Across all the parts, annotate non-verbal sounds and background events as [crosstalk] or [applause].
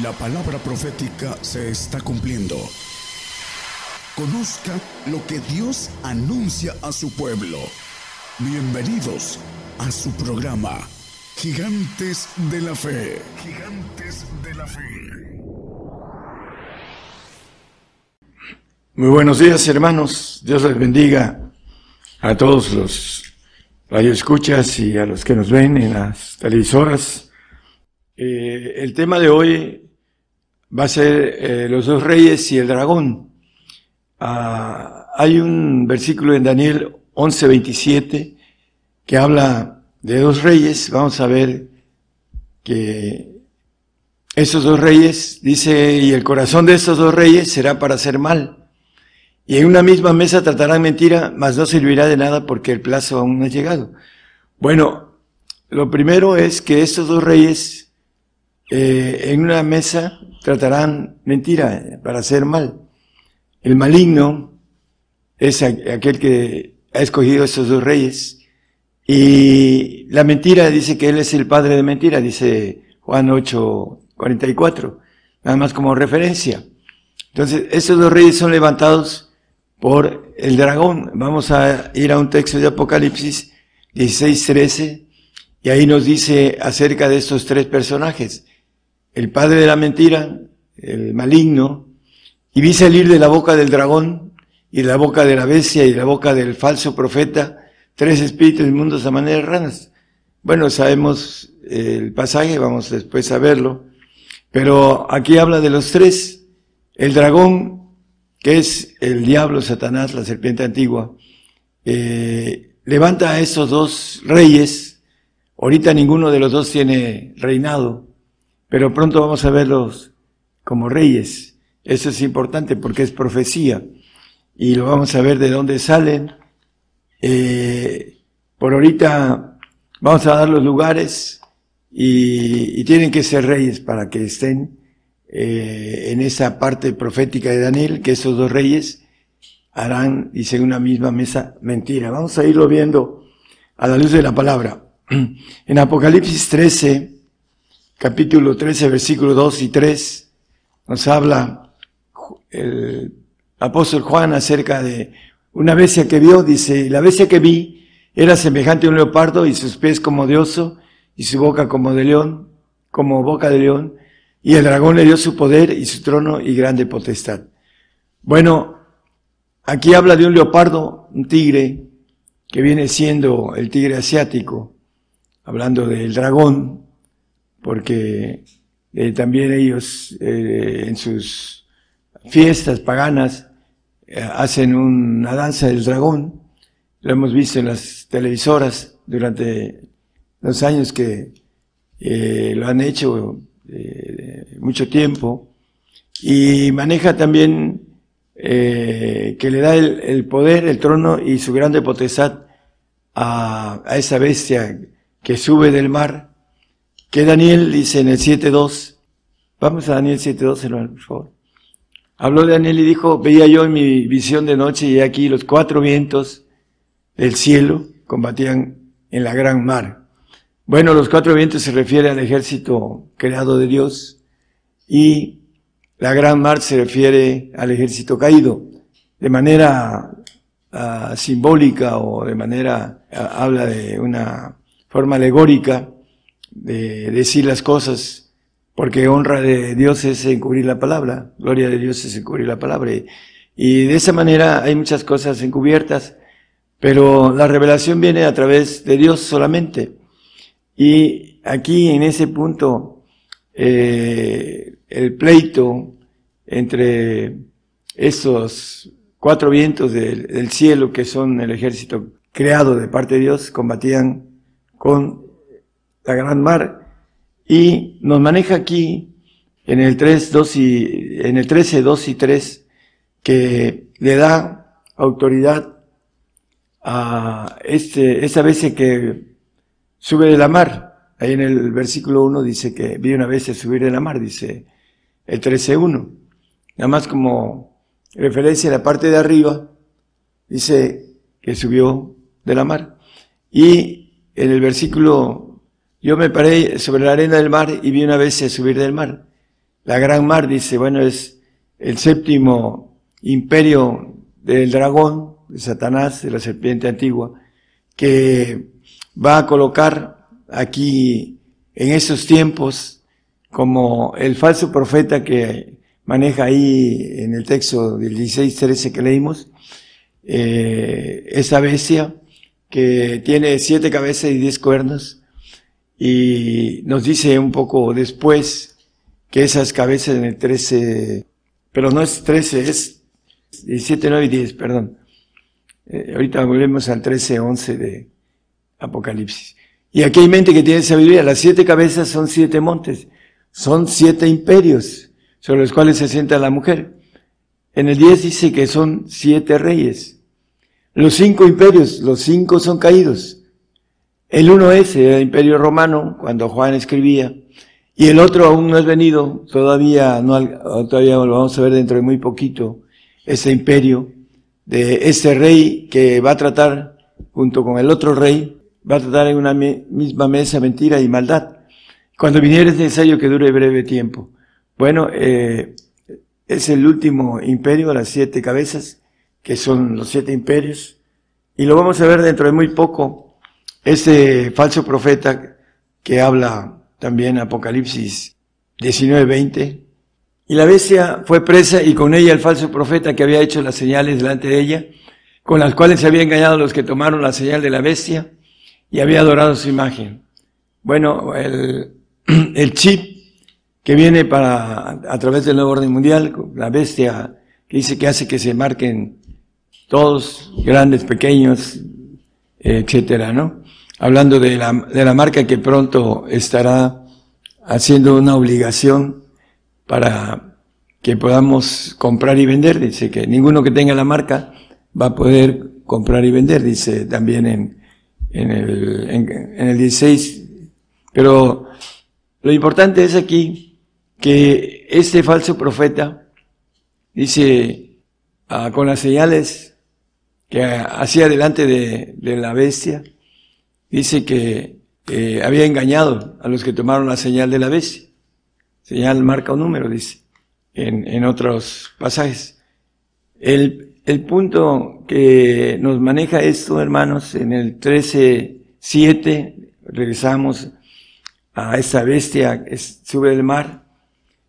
La palabra profética se está cumpliendo. Conozca lo que Dios anuncia a su pueblo. Bienvenidos a su programa, Gigantes de la Fe. Gigantes de la Fe. Muy buenos días, hermanos. Dios les bendiga a todos los radioescuchas y a los que nos ven en las televisoras. Eh, el tema de hoy va a ser eh, los dos reyes y el dragón. Ah, hay un versículo en Daniel 11:27 que habla de dos reyes. Vamos a ver que esos dos reyes, dice, y el corazón de estos dos reyes será para hacer mal. Y en una misma mesa tratarán mentira, mas no servirá de nada porque el plazo aún no ha llegado. Bueno, lo primero es que estos dos reyes eh, en una mesa tratarán mentira para hacer mal. El maligno es aquel que ha escogido a estos dos reyes. Y la mentira dice que él es el padre de mentira, dice Juan 8, 44, nada más como referencia. Entonces, estos dos reyes son levantados por el dragón. Vamos a ir a un texto de Apocalipsis 16, 13, y ahí nos dice acerca de estos tres personajes el padre de la mentira, el maligno, y vi salir de la boca del dragón y de la boca de la bestia y de la boca del falso profeta tres espíritus inmundos a manera de ranas. Bueno, sabemos el pasaje, vamos después a verlo, pero aquí habla de los tres. El dragón, que es el diablo, Satanás, la serpiente antigua, eh, levanta a esos dos reyes. Ahorita ninguno de los dos tiene reinado, pero pronto vamos a verlos como reyes. Eso es importante porque es profecía y lo vamos a ver de dónde salen. Eh, por ahorita vamos a dar los lugares y, tienen que ser reyes para que estén eh, en esa parte profética de Daniel, que esos dos reyes harán, dice, una misma mesa mentira. Vamos a irlo viendo a la luz de la palabra. [clears throat] En Apocalipsis 13, capítulo 13, versículo 2 y 3, nos habla el apóstol Juan acerca de una bestia que vio, dice, la bestia que vi era semejante a un leopardo y sus pies como de oso y su boca como de león, como boca de león, y el dragón le dio su poder y su trono y grande potestad. Bueno, aquí habla de un leopardo, un tigre, que viene siendo el tigre asiático, hablando del dragón, porque eh, también ellos eh, en sus fiestas paganas eh, hacen una danza del dragón. Lo hemos visto en las televisoras durante los años que lo han hecho mucho tiempo. Y maneja también que le da el, poder, el trono y su grande potestad a, a esa bestia que sube del mar que Daniel dice en el 7.2, vamos a Daniel 7.2, hermano, por favor. Habló de Daniel y dijo, veía yo en mi visión de noche y aquí los cuatro vientos del cielo combatían en la gran mar. Bueno, los cuatro vientos se refiere al ejército creado de Dios y la gran mar se refiere al ejército caído. De manera ah, simbólica o de manera, ah, habla de una forma alegórica, de decir las cosas, porque honra de Dios es encubrir la palabra, gloria de Dios es encubrir la palabra. Y, de esa manera hay muchas cosas encubiertas, pero la revelación viene a través de Dios solamente. Y aquí en ese punto, eh, el pleito entre estos cuatro vientos del, cielo, que son el ejército creado de parte de Dios, combatían con la gran mar, y nos maneja aquí en el 3, 2 y, en el 13, 2 y 3, que le da autoridad a este, esa vez que sube de la mar. Ahí en el versículo 1 dice que vi una vez subir de la mar, dice el 13.1. Nada más como referencia a la parte de arriba, dice que subió de la mar. Y en el versículo yo me paré sobre la arena del mar y vi una bestia subir del mar. la gran mar, dice, bueno, es el séptimo imperio del dragón, de Satanás, de la serpiente antigua, que va a colocar aquí en esos tiempos como el falso profeta que maneja ahí en el texto del 16-13 que leímos, eh, esa bestia que tiene siete cabezas y diez cuernos y nos dice un poco después que esas cabezas en el 13, pero no es 13, es 17, 9 y 10, perdón. Eh, ahorita volvemos al 13, 11 de Apocalipsis. Y aquí hay mente que tiene sabiduría. Las siete cabezas son siete montes. Son siete imperios sobre los cuales se sienta la mujer. En el 10 dice que son siete reyes. Los cinco imperios, los cinco son caídos. El uno es el imperio romano, cuando Juan escribía, y el otro aún no es venido, todavía no, todavía lo vamos a ver dentro de muy poquito, ese imperio de este rey que va a tratar junto con el otro rey, va a tratar en una misma mesa mentira y maldad. Cuando viniera es necesario que dure breve tiempo. Bueno, eh, es el último imperio, las siete cabezas, que son los siete imperios, y lo vamos a ver dentro de muy poco, ese falso profeta que habla también Apocalipsis 19:20, y la bestia fue presa y con ella el falso profeta que había hecho las señales delante de ella, con las cuales se había engañado los que tomaron la señal de la bestia y había adorado su imagen. Bueno, el, [clears throat] el chip que viene para, a través del nuevo orden mundial, la bestia que dice que hace que se marquen todos, grandes, pequeños, etcétera, ¿no? Hablando de la, de la marca que pronto estará haciendo una obligación para que podamos comprar y vender. Dice que ninguno que tenga la marca va a poder comprar y vender, dice también en, en el, en, el 16. Pero lo importante es aquí que este falso profeta dice ah, con las señales que hacía delante de, de la bestia, dice que había engañado a los que tomaron la señal de la bestia. Señal marca un número, dice, en, otros pasajes. El, punto que nos maneja esto, hermanos, en el 13.7, regresamos a esa bestia que sube del mar,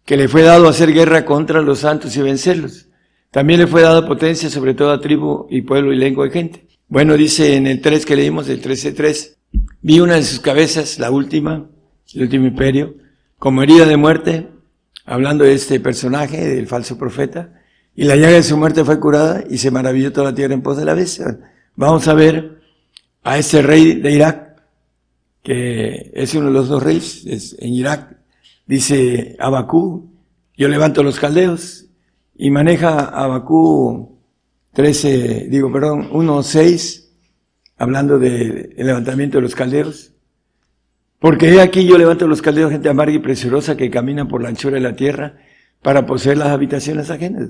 que le fue dado hacer guerra contra los santos y vencerlos. También le fue dado potencia sobre toda tribu y pueblo y lengua de gente. Bueno, dice en el 3 que leímos, el 13.3, vi una de sus cabezas, la última, el último imperio, como herida de muerte, hablando de este personaje, del falso profeta, y la llaga de su muerte fue curada y se maravilló toda la tierra en pos de la bestia. Vamos a ver a este rey de Irak, que es uno de los dos reyes es en Irak, dice Abacú, yo levanto los caldeos, y maneja Abacú 13, digo, perdón, 1.6, hablando del levantamiento de los caldeos. Porque he aquí yo levanto los caldeos, gente amarga y preciosa que camina por la anchura de la tierra para poseer las habitaciones ajenas.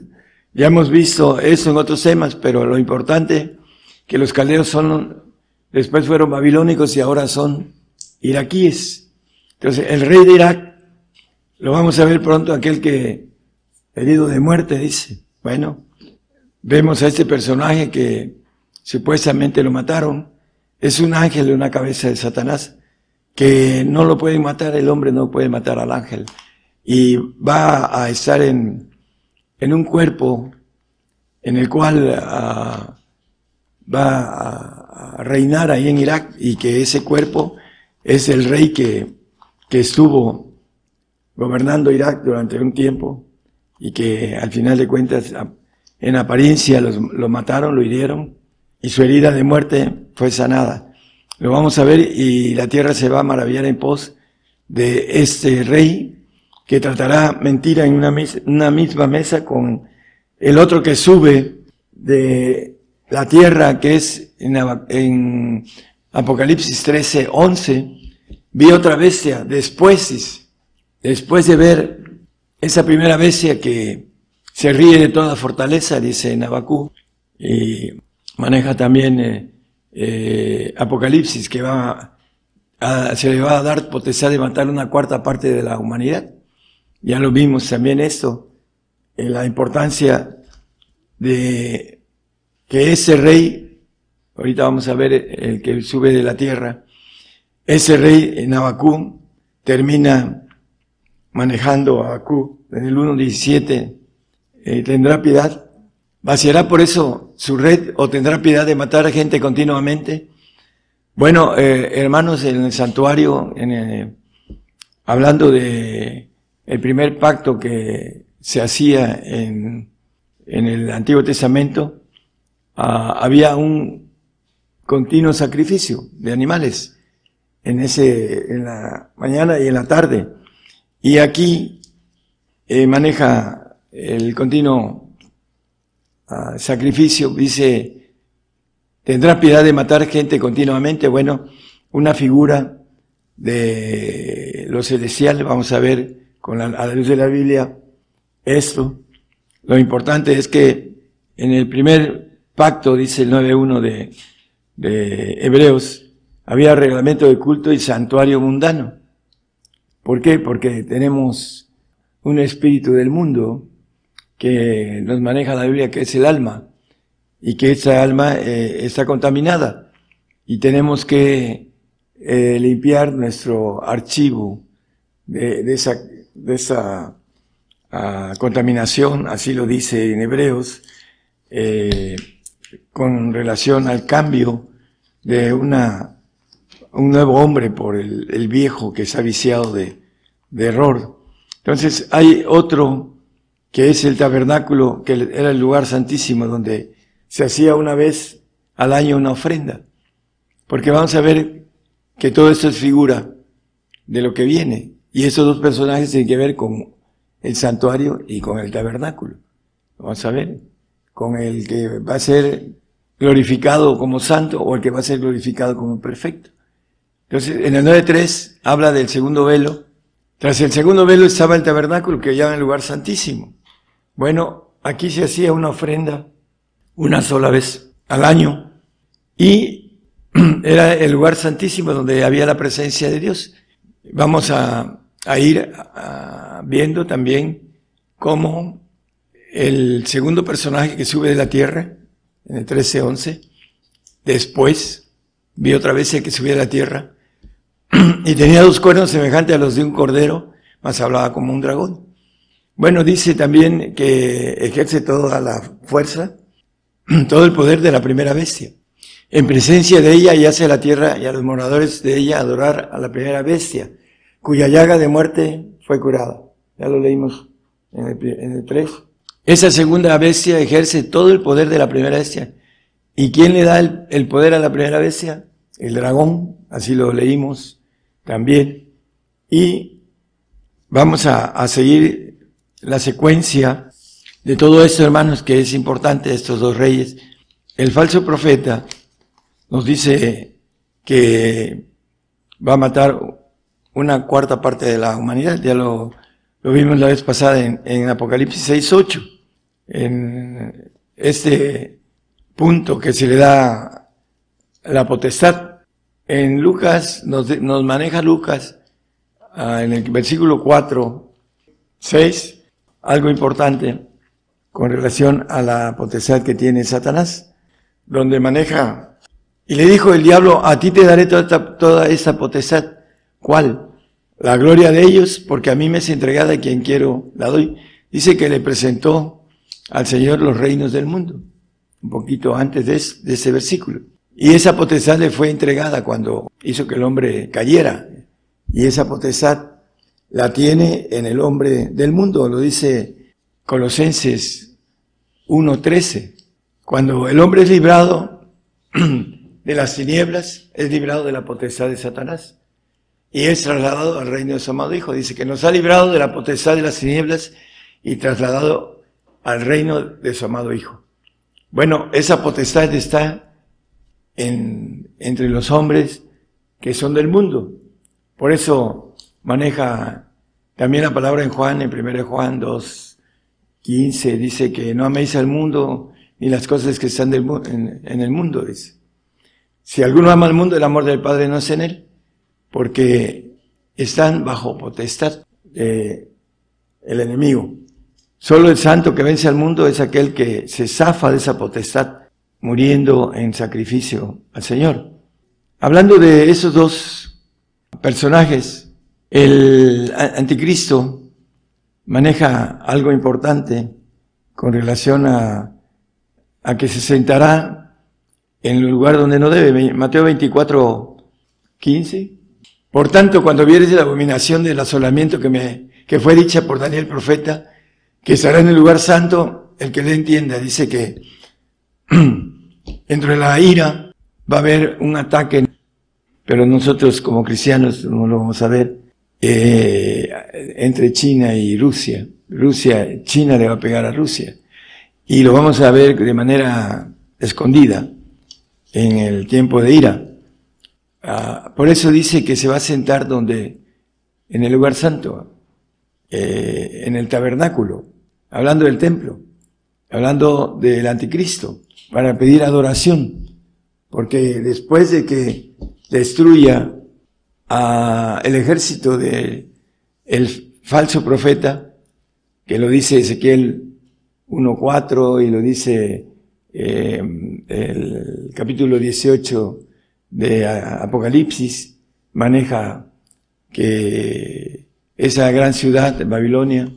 Ya hemos visto eso en otros temas, pero lo importante que los caldeos son, después fueron babilónicos y ahora son iraquíes. Entonces, el rey de Irak, lo vamos a ver pronto, aquel que herido de muerte, dice. Bueno, vemos a este personaje que supuestamente lo mataron. Es un ángel de una cabeza de Satanás que no lo puede matar, el hombre no puede matar al ángel. Y va a estar en, en un cuerpo en el cual ah, va a, reinar ahí en Irak y que ese cuerpo es el rey que, que estuvo gobernando Irak durante un tiempo y que al final de cuentas en apariencia lo mataron, lo hirieron y su herida de muerte fue sanada. Lo vamos a ver y la tierra se va a maravillar en pos de este rey que tratará mentira en una, una misma mesa con el otro que sube de la tierra, que es en, en Apocalipsis 13, 11, vi otra bestia después, después de ver esa primera bestia que se ríe de toda fortaleza, dice Nabacú, y maneja también eh, eh, Apocalipsis, que va a, se le va a dar potestad de matar una cuarta parte de la humanidad. Ya lo vimos también esto, en la importancia de que ese rey, ahorita vamos a ver el que sube de la tierra, ese rey en Abacú termina manejando a Abacú en el 1.17, eh, tendrá piedad, vaciará por eso su red o tendrá piedad de matar a gente continuamente. Bueno, eh, hermanos, en el santuario, en hablando de el primer pacto que se hacía en, el Antiguo Testamento, ah, había un continuo sacrificio de animales en ese, en la mañana y en la tarde. Y aquí eh, maneja el continuo ah, sacrificio, dice, tendrá piedad de matar gente continuamente. Bueno, una figura de lo celestial, vamos a ver con la, a la luz de la Biblia esto. Lo importante es que en el primer pacto, dice el 9.1 de, de Hebreos, había reglamento de culto y santuario mundano. ¿Por qué? Porque tenemos un espíritu del mundo que nos maneja la Biblia, que es el alma, y que esa alma eh, está contaminada. Y tenemos que eh, limpiar nuestro archivo de, esa, de esa uh, contaminación, así lo dice en Hebreos, eh, con relación al cambio de una, un nuevo hombre por el, el viejo que se ha viciado de, de error. Entonces hay otro que es el tabernáculo, que era el lugar santísimo donde se hacía una vez al año una ofrenda. Porque vamos a ver que todo esto es figura de lo que viene. Y esos dos personajes tienen que ver con el santuario y con el tabernáculo. Vamos a ver, con el que va a ser glorificado como santo o el que va a ser glorificado como perfecto. Entonces, en el 9.3 habla del segundo velo. Tras el segundo velo estaba el tabernáculo que llama el lugar santísimo. Bueno, aquí se hacía una ofrenda una sola vez al año y [clears throat] era el lugar santísimo donde había la presencia de Dios. Vamos a, ir viendo también cómo el segundo personaje que sube de la tierra, en el 13-11, después vi otra vez el que subía de la tierra, [clears throat] y tenía dos cuernos semejantes a los de un cordero, más hablaba como un dragón. Bueno, dice también que ejerce toda la fuerza, [clears throat] todo el poder de la primera bestia. En presencia de ella y hace a la tierra y a los moradores de ella adorar a la primera bestia, cuya llaga de muerte fue curada. Ya lo leímos en el, 3. Esa segunda bestia ejerce todo el poder de la primera bestia. ¿Y quién le da el, poder a la primera bestia? El dragón, así lo leímos también. Y vamos a seguir la secuencia de todo esto, hermanos, que es importante, estos dos reyes. El falso profeta nos dice que va a matar una cuarta parte de la humanidad. Ya lo, vimos la vez pasada en, en Apocalipsis 6.8. En este punto que se le da la potestad. En Lucas, nos, nos maneja Lucas, ah, en el versículo 4, 6, algo importante con relación a la potestad que tiene Satanás, donde maneja y le dijo el diablo, a ti te daré toda esta, toda esta potestad. ¿Cuál? La gloria de ellos, porque a mí me es entregada quien quiero la doy. Dice que le presentó al Señor los reinos del mundo, un poquito antes de, de ese versículo. Y esa potestad le fue entregada cuando hizo que el hombre cayera. Y esa potestad la tiene en el hombre del mundo, lo dice Colosenses 1.13. Cuando el hombre es librado [clears throat] de las tinieblas, es librado de la potestad de Satanás y es trasladado al reino de su amado Hijo. Dice que nos ha librado de la potestad de las tinieblas y trasladado al reino de su amado Hijo. Bueno, esa potestad está en, entre los hombres que son del mundo. Por eso maneja también la palabra en Juan, en 1 Juan 2, 15, dice que no améis al mundo ni las cosas que están del, en, el mundo, dice. Si alguno ama al mundo, el amor del Padre no es en él, porque están bajo potestad. Eh, el enemigo. Solo el santo que vence al mundo es aquel que se zafa de esa potestad, muriendo en sacrificio al Señor. Hablando de esos dos personajes, el anticristo maneja algo importante con relación a, a que se sentará en el lugar donde no debe. Mateo 24, 15. Por tanto, cuando vieres la abominación del asolamiento que me, que fue dicha por Daniel profeta, que estará en el lugar santo, el que le entienda, dice que [clears throat] entre la ira va a haber un ataque, pero nosotros como cristianos no lo vamos a ver, eh, entre China y Rusia. Rusia, China le va a pegar a Rusia. Y lo vamos a ver de manera escondida en el tiempo de ira. Ah, por eso dice que se va a sentar donde, en el lugar santo, eh, en el tabernáculo, hablando del templo, hablando del anticristo, para pedir adoración, porque después de que destruya a el ejército de el falso profeta, que lo dice Ezequiel 1.4 y lo dice eh, el capítulo 18 de Apocalipsis maneja que esa gran ciudad, Babilonia,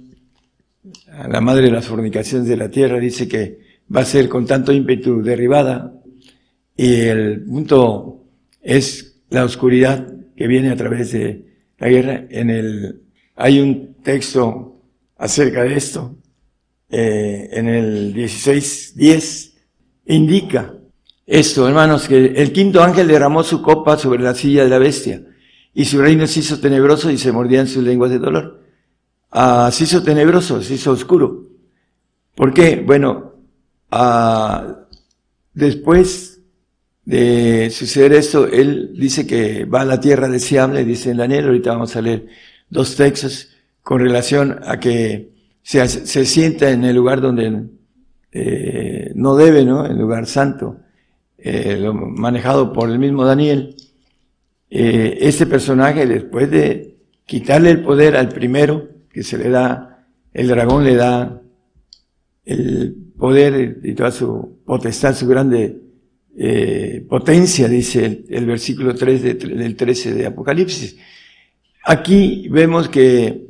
la madre de las fornicaciones de la tierra, dice que va a ser con tanto ímpetu derribada y el punto es la oscuridad que viene a través de la guerra. En el, hay un texto acerca de esto, eh, en el 16.10, indica esto, hermanos, que el quinto ángel derramó su copa sobre la silla de la bestia y su reino se hizo tenebroso y se mordían sus lenguas de dolor. Ah, se hizo tenebroso, se hizo oscuro. ¿Por qué? Bueno, ah, después de suceder esto, él dice que va a la tierra deseable, dice en Daniel, ahorita vamos a leer dos textos con relación a que se, se sienta en el lugar donde eh, no debe, ¿no? El lugar santo eh, manejado por el mismo Daniel, eh, este personaje, después de quitarle el poder al primero, que se le da, el dragón le da el poder y toda su potestad, su grande eh, potencia, dice el, versículo 3 del 13 de Apocalipsis. Aquí vemos que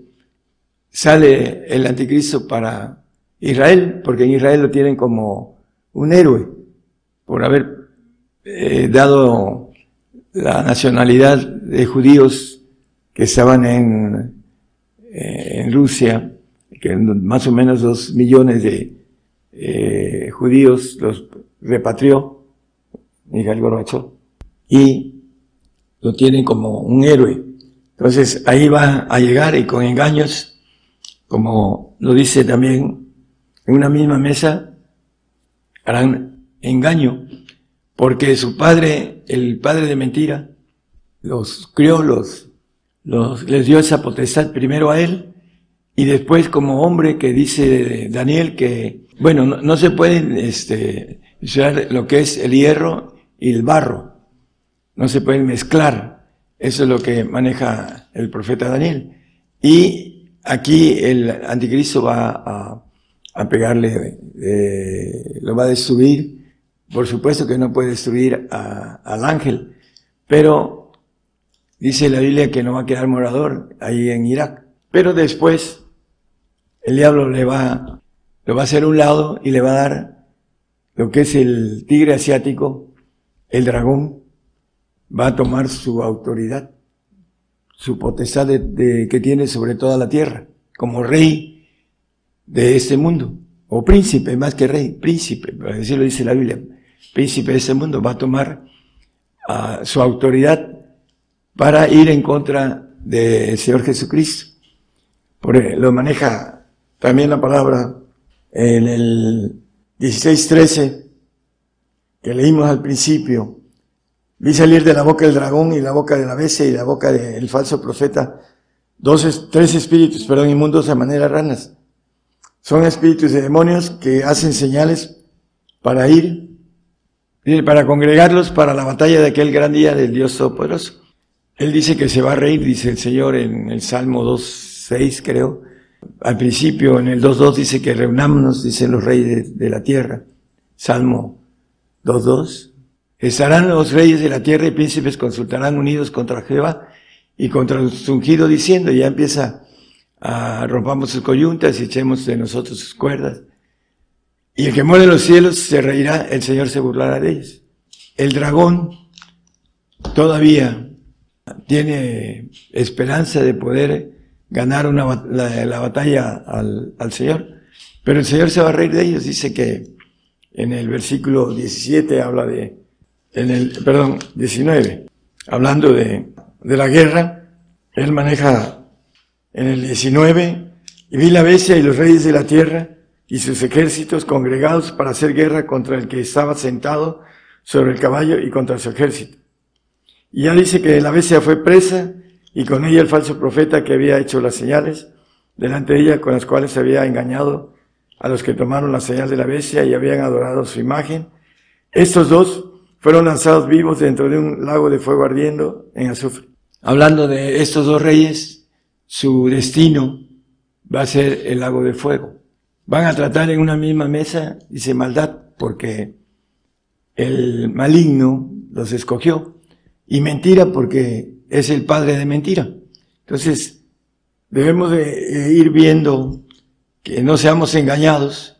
sale el anticristo para Israel, porque en Israel lo tienen como un héroe por haber eh, dado la nacionalidad de judíos que estaban en, eh, en Rusia, que más o menos dos millones de eh, judíos los repatrió Y lo tienen como un héroe. Entonces ahí va a llegar y con engaños, como lo dice también en una misma mesa, harán engaño porque su padre, el padre de mentira, los crió, los, los, les dio esa potestad primero a él y después como hombre que dice Daniel que, bueno, no, se pueden, este, usar lo que es el hierro y el barro. No se pueden mezclar. Eso es lo que maneja el profeta Daniel. Y aquí el anticristo va a, pegarle, eh, lo va a destruir por supuesto que no puede destruir al ángel, pero dice la Biblia que no va a quedar morador ahí en Irak. Pero después el diablo le va, lo va a hacer un lado y le va a dar lo que es el tigre asiático, el dragón, va a tomar su autoridad, su potestad de, que tiene sobre toda la tierra, como rey de este mundo, o príncipe, más que rey, príncipe, así lo dice la Biblia príncipe de este mundo, va a tomar ah, su autoridad para ir en contra del Señor Jesucristo. Por, lo maneja también la palabra en el 16.13 que leímos al principio. Vi salir de la boca del dragón y la boca de la bestia y la boca del falso profeta dos, tres espíritus, perdón, inmundos a manera ranas. Son espíritus de demonios que hacen señales para ir para congregarlos para la batalla de aquel gran día del Dios Todopoderoso. Él dice que se va a reír, dice el Señor en el Salmo 2.6 creo, al principio en el 2.2 dice que reunámonos, dicen los reyes de, la tierra. Salmo 2.2. Estarán los reyes de la tierra y príncipes consultarán unidos contra Jehová y contra el ungido diciendo, ya empieza a rompamos sus coyuntas y echemos de nosotros sus cuerdas. Y el que muere en los cielos se reirá, el Señor se burlará de ellos. El dragón todavía tiene esperanza de poder ganar una, la, batalla al, al, Señor, pero el Señor se va a reír de ellos. Dice que en el versículo 17 habla de, en el, perdón, 19, hablando de, de la guerra, él maneja en el 19, y vi la bestia y los reyes de la tierra y sus ejércitos congregados para hacer guerra contra el que estaba sentado sobre el caballo y contra su ejército. Y ya dice que la bestia fue presa y con ella el falso profeta que había hecho las señales delante de ella con las cuales había engañado a los que tomaron la señal de la bestia y habían adorado su imagen. Estos dos fueron lanzados vivos dentro de un lago de fuego ardiendo en azufre. Hablando de estos dos reyes, su destino va a ser el lago de fuego. Van a tratar en una misma mesa, dice maldad, porque el maligno los escogió. Y mentira porque es el padre de mentira. Entonces, debemos de ir viendo que no seamos engañados,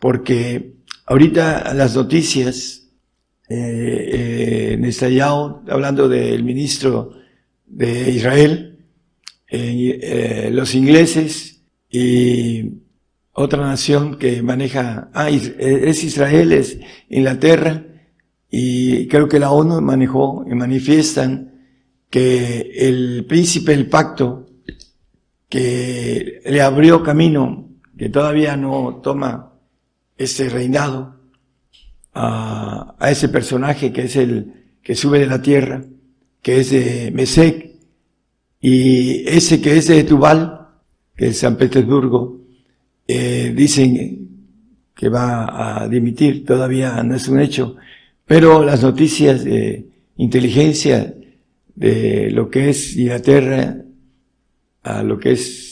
porque ahorita las noticias, eh, en Estallado, hablando del ministro de Israel, eh, los ingleses y otra nación que maneja, ah, es Israel, es Inglaterra, y creo que la ONU manejó y manifiestan que el príncipe del pacto que le abrió camino, que todavía no toma ese reinado, a, ese personaje que es el que sube de la tierra, que es de Mesec, y ese que es de Tubal, que es San Petersburgo, eh, dicen que va a dimitir, todavía no es un hecho, pero las noticias de inteligencia de lo que es Inglaterra a lo que es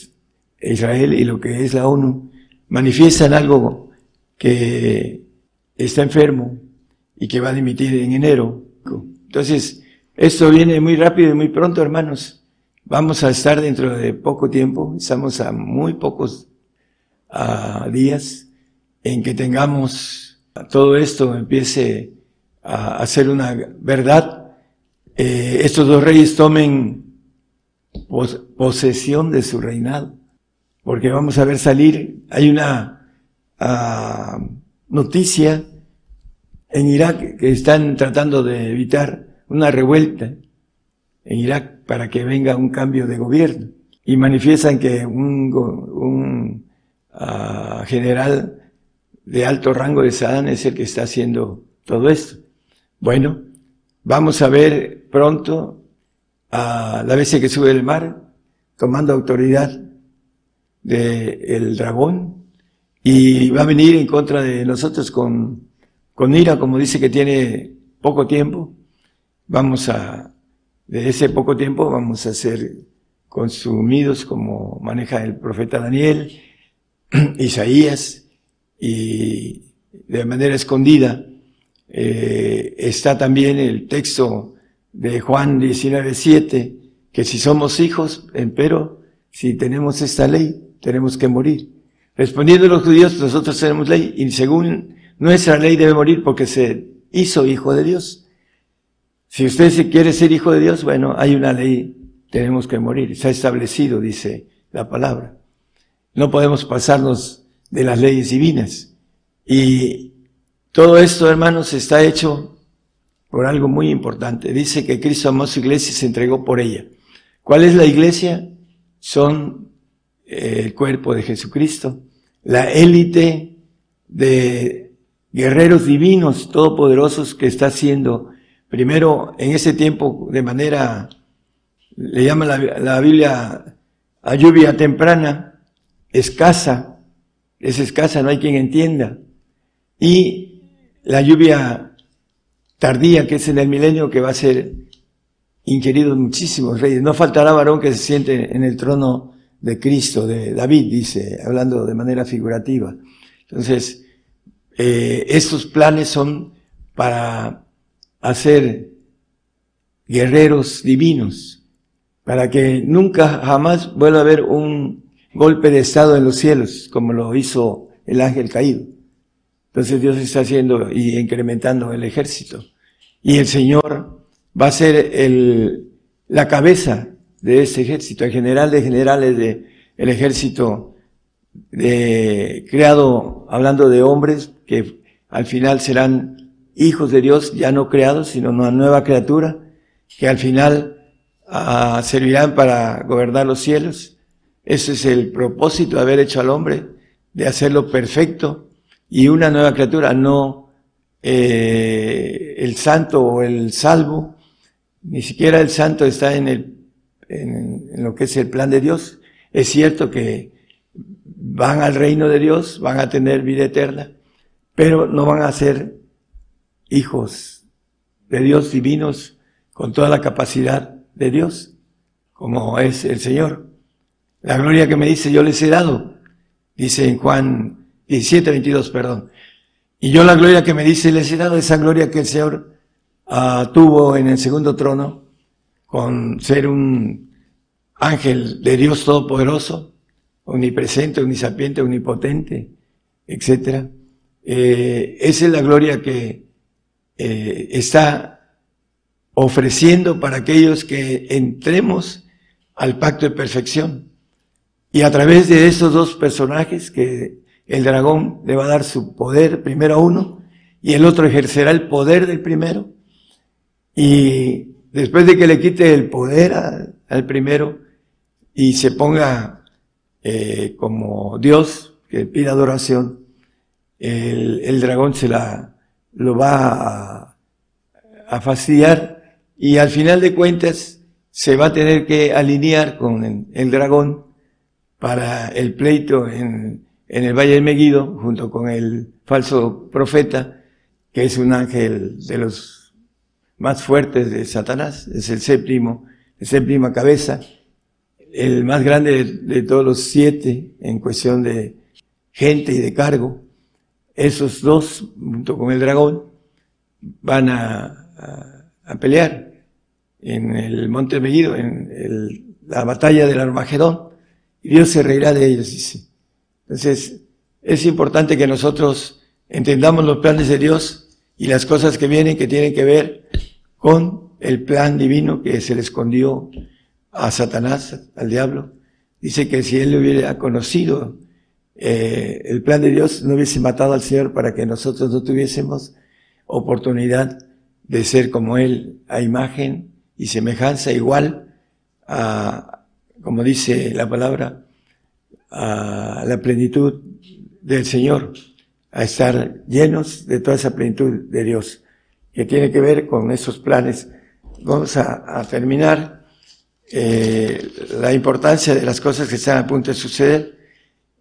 Israel y lo que es la ONU manifiestan algo que está enfermo y que va a dimitir en enero. Entonces, esto viene muy rápido y muy pronto, hermanos. Vamos a estar dentro de poco tiempo, estamos a muy pocos días en que tengamos todo esto empiece a, ser una verdad, eh, estos dos reyes tomen posesión de su reinado, porque vamos a ver salir, hay una ah, noticia en Irak que están tratando de evitar una revuelta en Irak para que venga un cambio de gobierno y manifiestan que un, un general de alto rango de Sadán es el que está haciendo todo esto. Bueno, vamos a ver pronto a la bestia que sube del mar tomando autoridad del dragón y va a venir en contra de nosotros con, con ira, como dice que tiene poco tiempo. Vamos a, de ese poco tiempo vamos a ser consumidos como maneja el profeta Daniel [clears throat] Isaías y de manera escondida eh, está también el texto de Juan 19.7, que si somos hijos, pero si tenemos esta ley, tenemos que morir. Respondiendo los judíos, nosotros tenemos ley y según nuestra ley debe morir porque se hizo hijo de Dios. Si usted se quiere ser hijo de Dios, bueno, hay una ley, tenemos que morir. Está establecido, dice la palabra. No podemos pasarnos de las leyes divinas. Y todo esto, hermanos, está hecho por algo muy importante. Dice que Cristo amó su iglesia y se entregó por ella. ¿Cuál es la iglesia? Son el cuerpo de Jesucristo, la élite de guerreros divinos, todopoderosos que está haciendo, primero en ese tiempo de manera, le llama la, la Biblia a lluvia temprana, escasa, es escasa, no hay quien entienda. Y la lluvia tardía que es en el milenio que va a ser inquirido muchísimos reyes. No faltará varón que se siente en el trono de Cristo, de David, dice, hablando de manera figurativa. Entonces, eh, estos planes son para hacer guerreros divinos, para que nunca jamás vuelva a haber un golpe de estado en los cielos, como lo hizo el ángel caído. Entonces Dios está haciendo y incrementando el ejército. Y el Señor va a ser el, la cabeza de ese ejército, el general de generales de el ejército de, creado, hablando de hombres que al final serán hijos de Dios, ya no creados, sino una nueva criatura, que al final ah, servirán para gobernar los cielos. Ese es el propósito de haber hecho al hombre, de hacerlo perfecto y una nueva criatura, no eh, el santo o el salvo, ni siquiera el santo está en, el, en, lo que es el plan de Dios. Es cierto que van al reino de Dios, van a tener vida eterna, pero no van a ser hijos de Dios divinos con toda la capacidad de Dios, como es el Señor. La gloria que me dice yo les he dado, dice en Juan 17, 22, perdón. Y yo la gloria que me dice les he dado, esa gloria que el Señor uh, tuvo en el segundo trono, con ser un ángel de Dios Todopoderoso, omnipresente, omnisapiente, omnipotente, etc. Eh, esa es la gloria que eh, está ofreciendo para aquellos que entremos al pacto de perfección. Y a través de esos dos personajes que el dragón le va a dar su poder primero a uno y el otro ejercerá el poder del primero. Y después de que le quite el poder al primero y se ponga eh, como Dios que pide adoración, el, dragón se la lo va a, fastidiar y al final de cuentas se va a tener que alinear con el, dragón para el pleito en, en el Valle de Meguido, junto con el falso profeta, que es un ángel de los más fuertes de Satanás, es el séptimo, el séptima cabeza, el más grande de, todos los siete en cuestión de gente y de cargo. Esos dos, junto con el dragón, van a, a, pelear en el Monte Meguido, en el, la batalla del Armagedón. Y Dios se reirá de ellos, dice. Entonces, es importante que nosotros entendamos los planes de Dios y las cosas que vienen que tienen que ver con el plan divino que se le escondió a Satanás, al diablo. Dice que si él hubiera conocido eh, el plan de Dios, no hubiese matado al Señor para que nosotros no tuviésemos oportunidad de ser como Él, a imagen y semejanza igual a, como dice la palabra, a la plenitud del Señor, a estar llenos de toda esa plenitud de Dios, que tiene que ver con esos planes. Vamos a, a terminar eh, la importancia de las cosas que están a punto de suceder.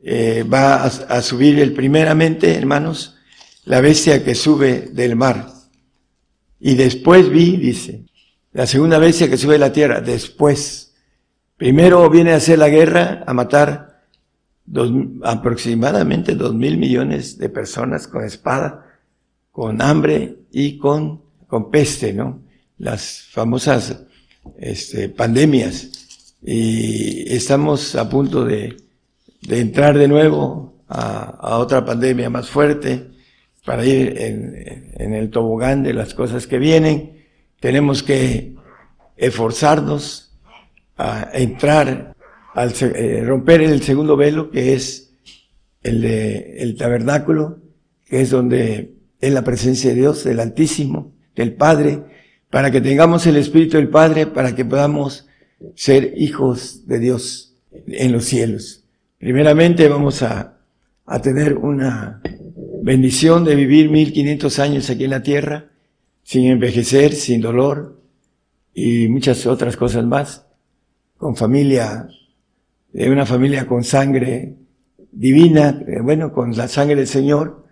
Eh, va a, subir el primeramente, hermanos, la bestia que sube del mar. Y después vi, dice, la segunda bestia que sube de la tierra, después. Primero viene a hacer la guerra, a matar dos, aproximadamente dos mil millones de personas con espada, con hambre y con, con peste, ¿no? Las famosas este, pandemias. Y estamos a punto de, de entrar de nuevo a, a, otra pandemia más fuerte para ir en, en el tobogán de las cosas que vienen. Tenemos que esforzarnos a entrar, al eh, romper el segundo velo, que es el de el tabernáculo, que es donde es la presencia de Dios, del Altísimo, del Padre, para que tengamos el Espíritu del Padre, para que podamos ser hijos de Dios en los cielos. Primeramente vamos a, a tener una bendición de vivir 1500 años aquí en la tierra, sin envejecer, sin dolor y muchas otras cosas más con familia, de una familia con sangre divina, eh, bueno, con la sangre del Señor,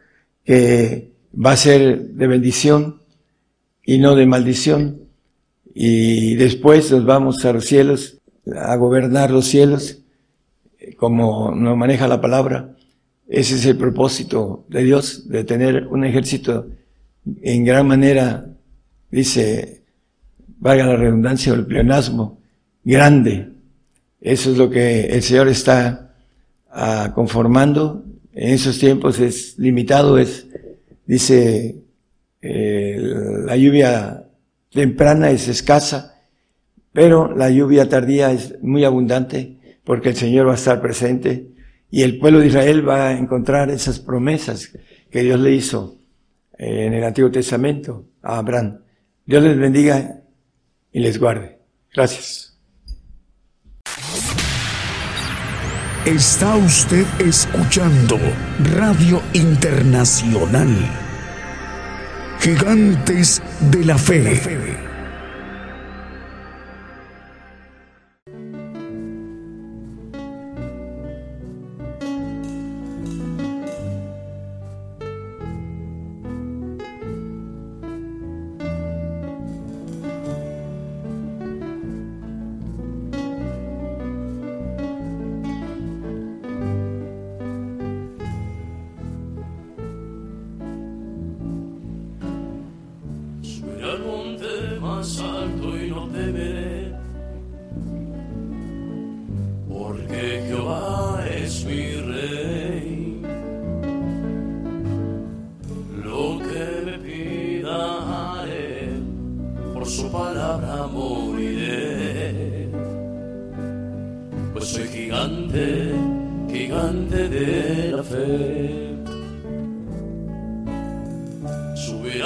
que va a ser de bendición y no de maldición. Y después nos vamos a los cielos, a gobernar los cielos, como nos maneja la palabra, ese es el propósito de Dios, de tener un ejército en gran manera, dice, valga la redundancia o el pleonasmo, grande. Eso es lo que el Señor está ah, conformando. En esos tiempos es limitado, es, dice, eh, la lluvia temprana es escasa, pero la lluvia tardía es muy abundante porque el Señor va a estar presente y el pueblo de Israel va a encontrar esas promesas que Dios le hizo eh, en el Antiguo Testamento a Abraham. Dios les bendiga y les guarde. Gracias. Está usted escuchando Radio Internacional. Gigantes de la Fe.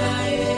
I am.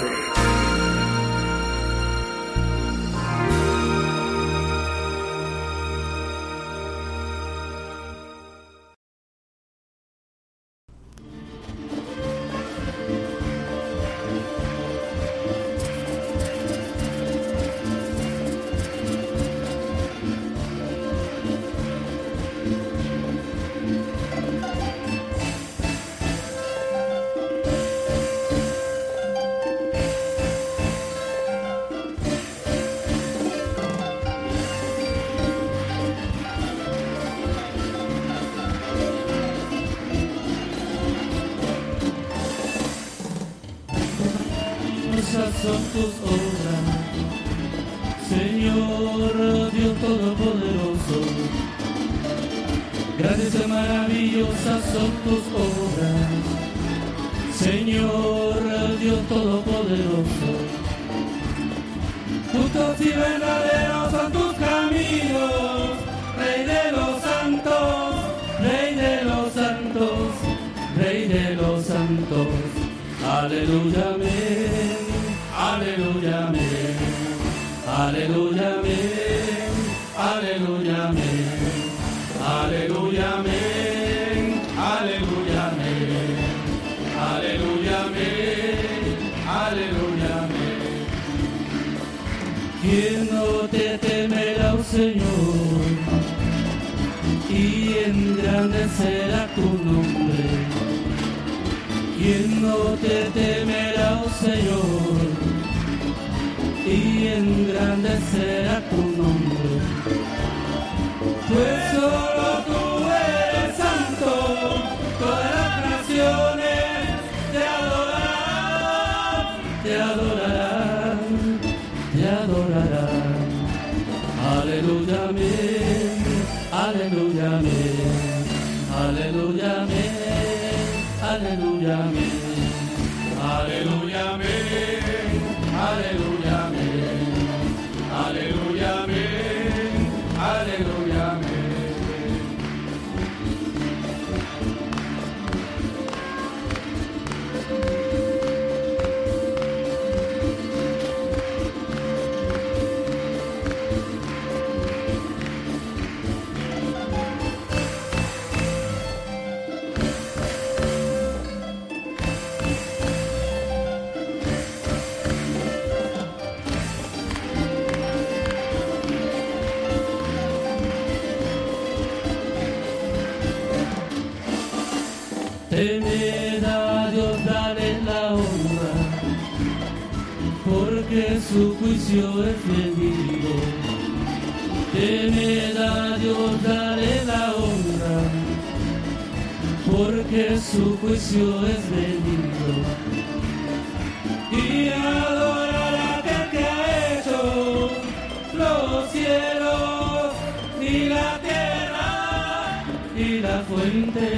Señor? Y engrandecerá tu nombre. ¿Quién no te temerá, oh Señor? y engrandecerá tu nombre. Pues es bendito. Temed a Dios, dale la honra, porque su juicio es bendito. Y adorar a aquel que ha hecho los cielos y la tierra y las fuentes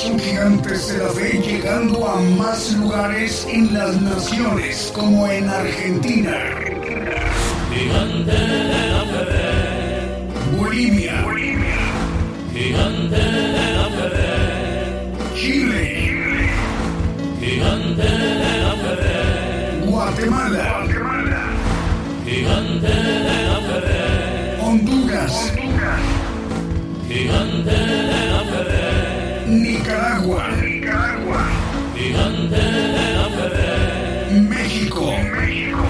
televisión gigantes de la fe llegando a más lugares en las naciones como en Argentina, Gigante fe, Bolivia, gigante la fe, Chile, gigante la fe, Guatemala, México. México.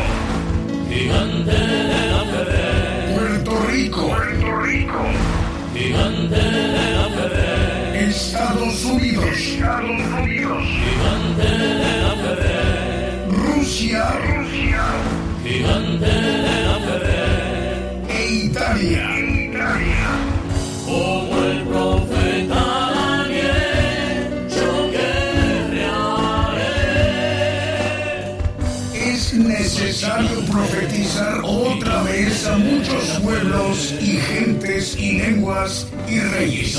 gigante de la fe, Puerto Rico. Puerto Rico. gigante de la fe, Estados Unidos. Estados Unidos. gigante de la fe, Rusia. Rusia. gigante de la fe, E. Italia. Otra vez a muchos pueblos y gentes y lenguas y reyes.